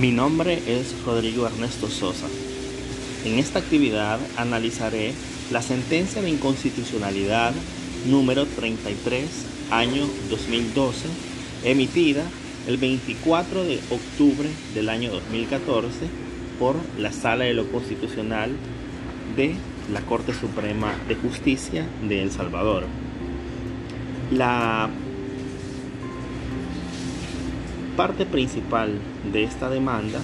Mi nombre es Rodrigo Ernesto Sosa. En esta actividad analizaré la sentencia de inconstitucionalidad número 33, año 2012, emitida el 24 de octubre del año 2014 por la Sala de lo Constitucional de la Corte Suprema de Justicia de El Salvador. La parte principal de esta demanda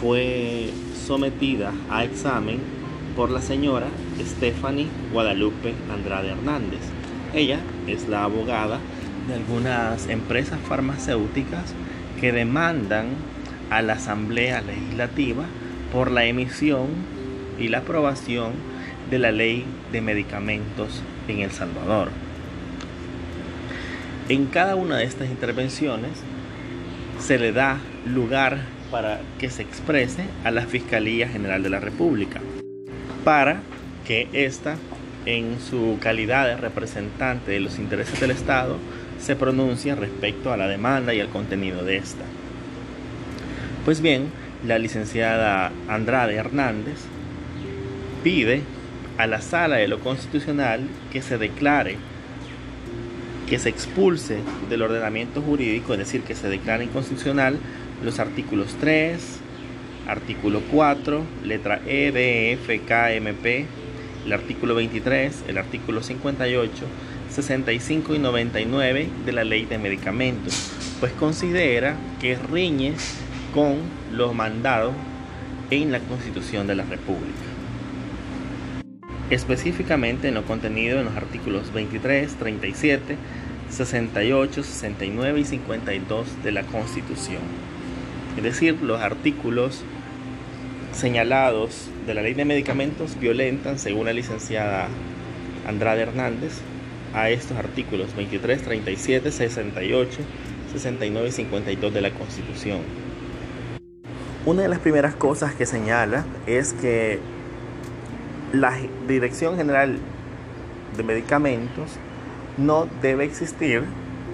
fue sometida a examen por la señora Stephanie Guadalupe Andrade Hernández. Ella es la abogada de algunas empresas farmacéuticas que demandan a la Asamblea Legislativa por la emisión y la aprobación de la ley de medicamentos en El Salvador. En cada una de estas intervenciones se le da lugar para que se exprese a la Fiscalía General de la República, para que ésta, en su calidad de representante de los intereses del Estado, se pronuncie respecto a la demanda y al contenido de esta. Pues bien, la licenciada Andrade Hernández pide a la Sala de lo Constitucional que se declare que se expulse del ordenamiento jurídico, es decir, que se declare inconstitucional los artículos 3, artículo 4, letra E, D, F, K, M, P, el artículo 23, el artículo 58, 65 y 99 de la ley de medicamentos, pues considera que riñe con los mandados en la Constitución de la República. Específicamente en lo contenido en los artículos 23, 37, 68, 69 y 52 de la Constitución. Es decir, los artículos señalados de la ley de medicamentos violentan, según la licenciada Andrade Hernández, a estos artículos 23, 37, 68, 69 y 52 de la Constitución. Una de las primeras cosas que señala es que la Dirección General de Medicamentos no debe existir,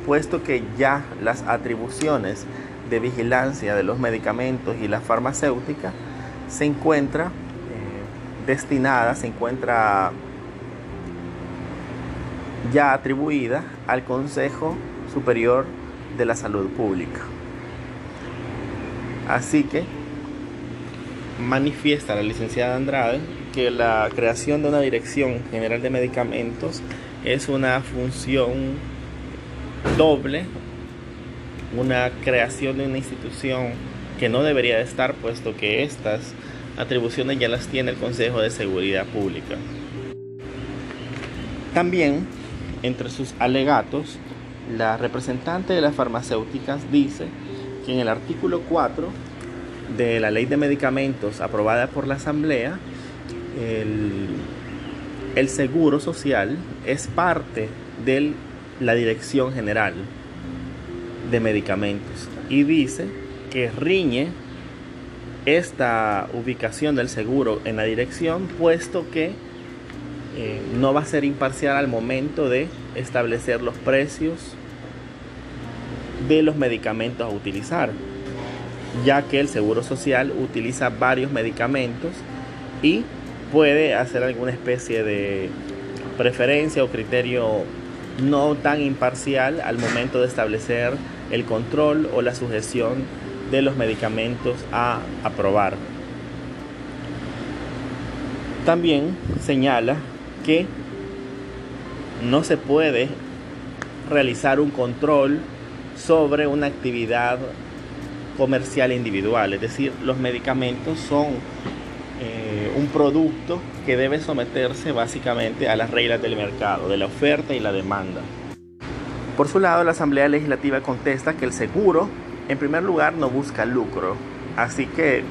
puesto que ya las atribuciones de vigilancia de los medicamentos y la farmacéutica se encuentra eh, destinada, se encuentra ya atribuida al Consejo Superior de la Salud Pública. Así que manifiesta la licenciada Andrade que la creación de una Dirección General de Medicamentos es una función doble, una creación de una institución que no debería de estar, puesto que estas atribuciones ya las tiene el Consejo de Seguridad Pública. También, entre sus alegatos, la representante de las farmacéuticas dice que en el artículo 4 de la ley de medicamentos aprobada por la Asamblea, el el seguro social es parte de la Dirección General de Medicamentos y dice que riñe esta ubicación del seguro en la dirección puesto que eh, no va a ser imparcial al momento de establecer los precios de los medicamentos a utilizar, ya que el Seguro Social utiliza varios medicamentos y puede hacer alguna especie de preferencia o criterio no tan imparcial al momento de establecer el control o la sujeción de los medicamentos a aprobar. También señala que no se puede realizar un control sobre una actividad comercial individual, es decir, los medicamentos son eh, un producto que debe someterse básicamente a las reglas del mercado, de la oferta y la demanda. Por su lado, la Asamblea Legislativa contesta que el seguro, en primer lugar, no busca lucro, así que,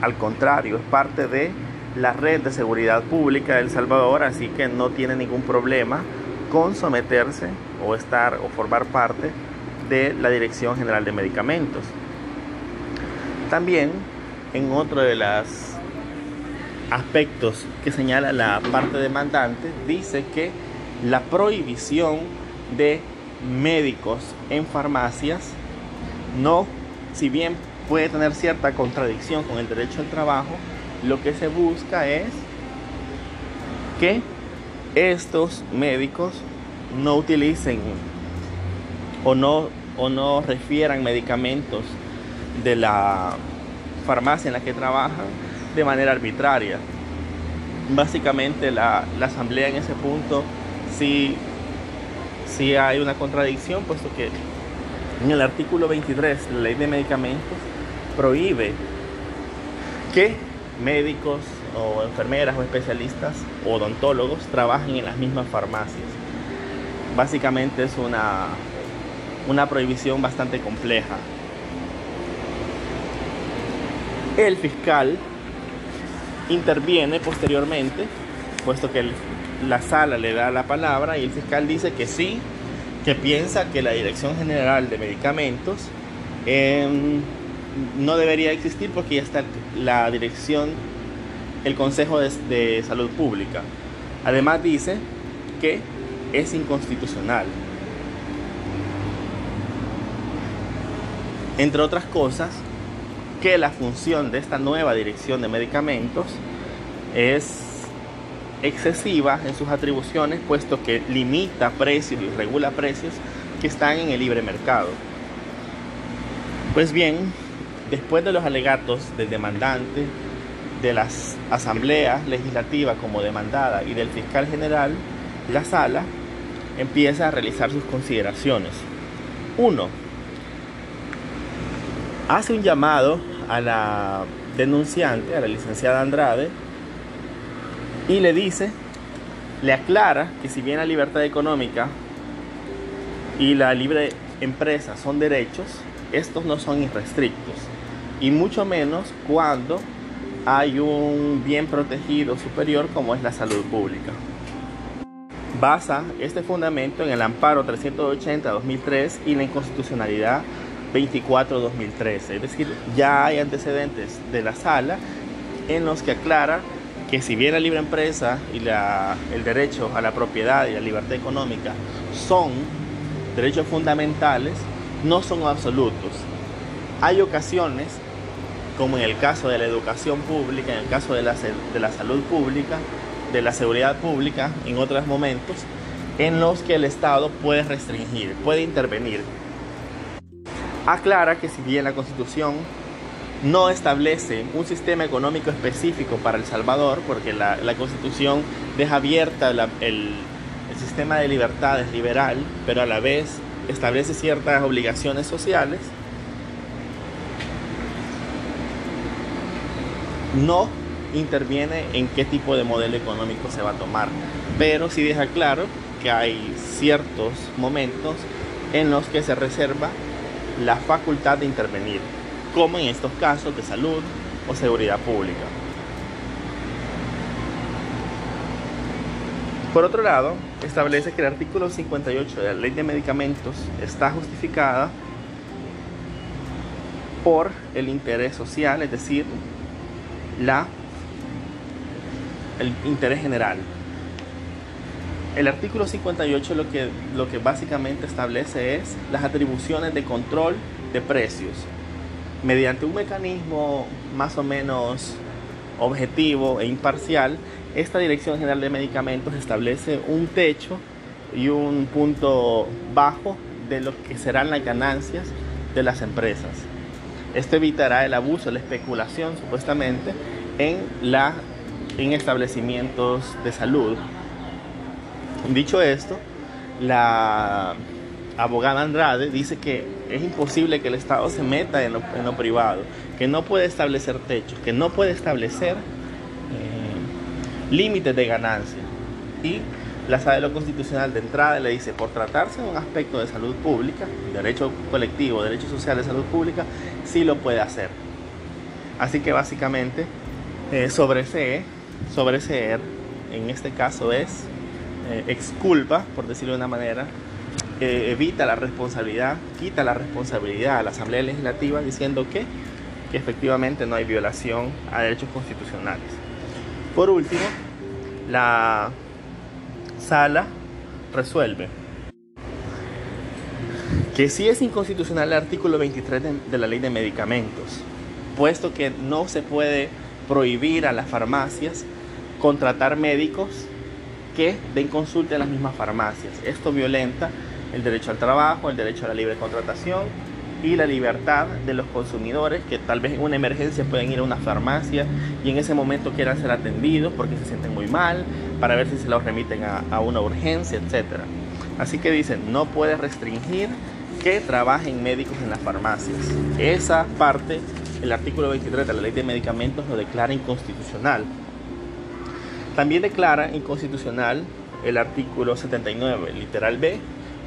al contrario, es parte de la red de seguridad pública de El Salvador, así que no tiene ningún problema con someterse o estar o formar parte de la Dirección General de Medicamentos. También en otro de las aspectos que señala la parte demandante, dice que la prohibición de médicos en farmacias no, si bien puede tener cierta contradicción con el derecho al trabajo, lo que se busca es que estos médicos no utilicen o no, o no refieran medicamentos de la farmacia en la que trabajan de manera arbitraria. Básicamente la, asamblea en ese punto sí, sí hay una contradicción, puesto que en el artículo 23 de la ley de medicamentos prohíbe que médicos o enfermeras o especialistas o odontólogos trabajen en las mismas farmacias. Básicamente es una, una prohibición bastante compleja. El fiscal interviene posteriormente, puesto que la sala le da la palabra y el fiscal dice que sí, que piensa que la Dirección General de Medicamentos em, no debería existir porque ya está la dirección, el Consejo de, Salud Pública. Además dice que es inconstitucional. Entre otras cosas, que la función de esta nueva dirección de medicamentos es excesiva en sus atribuciones, puesto que limita precios y regula precios que están en el libre mercado. Pues bien, después de los alegatos del demandante, de las asambleas legislativas como demandada y del fiscal general, la sala empieza a realizar sus consideraciones. Uno, hace un llamado a la denunciante, a la licenciada Andrade, y le dice, le aclara que si bien la libertad económica y la libre empresa son derechos, estos no son irrestrictos y mucho menos cuando hay un bien protegido superior como es la salud pública. Basa este fundamento en el amparo 380-2003 y la inconstitucionalidad 24-2013. Es decir, ya hay antecedentes de la sala en los que aclara que si bien la libre empresa y la, el derecho a la propiedad y la libertad económica son derechos fundamentales, no son absolutos. Hay ocasiones como en el caso de la educación pública, en el caso de la, de la salud pública, de la seguridad pública, en otros momentos, en los que el Estado puede restringir, puede intervenir. Aclara que si bien la Constitución no establece un sistema económico específico para El Salvador, porque la, Constitución deja abierta el, el sistema de libertades liberal, pero a la vez establece ciertas obligaciones sociales, no interviene en qué tipo de modelo económico se va a tomar, pero sí deja claro que hay ciertos momentos en los que se reserva la facultad de intervenir, como en estos casos de salud o seguridad pública. Por otro lado, establece que el artículo 58 de la ley de medicamentos está justificada por el interés social, es decir, la, el interés general. El artículo 58 lo que, lo que básicamente establece es las atribuciones de control de precios mediante un mecanismo más o menos objetivo e imparcial. Esta Dirección General de Medicamentos establece un techo y un punto bajo de lo que serán las ganancias de las empresas. Esto evitará el abuso, la especulación supuestamente en, la, en establecimientos de salud. Dicho esto, la abogada Andrade dice que es imposible que el Estado se meta en lo, privado, que no puede establecer techos, que no puede establecer eh, límites de ganancia. Y la sala de lo constitucional de entrada le dice, por tratarse de un aspecto de salud pública, derecho colectivo, derecho social de salud pública, sí lo puede hacer. Así que básicamente eh, sobreseer, en este caso es eh, exculpa, por decirlo de una manera, evita la responsabilidad, quita la responsabilidad a la Asamblea Legislativa diciendo que, que efectivamente no hay violación a derechos constitucionales. Por último, la sala resuelve Que sí es inconstitucional el artículo 23 de, de la ley de medicamentos, puesto que no se puede prohibir a las farmacias contratar médicos que den consulta en las mismas farmacias. Esto violenta el derecho al trabajo, el derecho a la libre contratación y la libertad de los consumidores que tal vez en una emergencia pueden ir a una farmacia y en ese momento quieran ser atendidos porque se sienten muy mal, para ver si se los remiten a, a una urgencia, etc. Así que dicen, no puede restringir que trabajen médicos en las farmacias. Esa parte, el artículo 23 de la ley de medicamentos lo declara inconstitucional. También declara inconstitucional el artículo 79, literal B,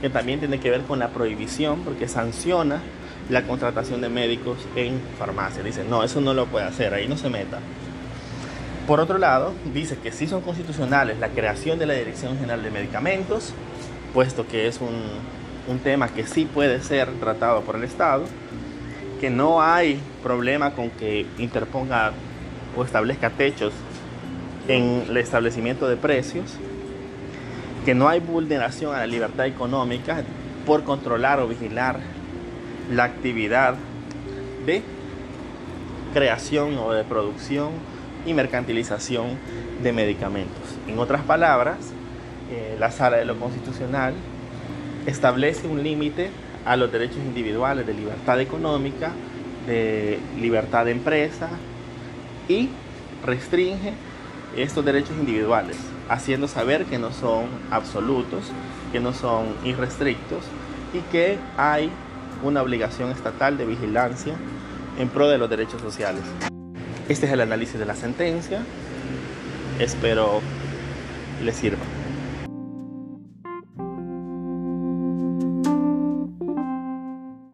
que también tiene que ver con la prohibición porque sanciona la contratación de médicos en farmacia. Dice, no, eso no lo puede hacer, ahí no se meta. Por otro lado, dice que sí son constitucionales la creación de la Dirección General de Medicamentos, puesto que es un, un tema que sí puede ser tratado por el Estado, que no hay problema con que interponga o establezca techos en el establecimiento de precios, que no hay vulneración a la libertad económica por controlar o vigilar la actividad de creación o de producción y mercantilización de medicamentos. En otras palabras, eh, la sala de lo constitucional establece un límite a los derechos individuales de libertad económica, de libertad de empresa y restringe estos derechos individuales, haciendo saber que no son absolutos, que no son irrestrictos y que hay una obligación estatal de vigilancia en pro de los derechos sociales. Este es el análisis de la sentencia. Espero les sirva.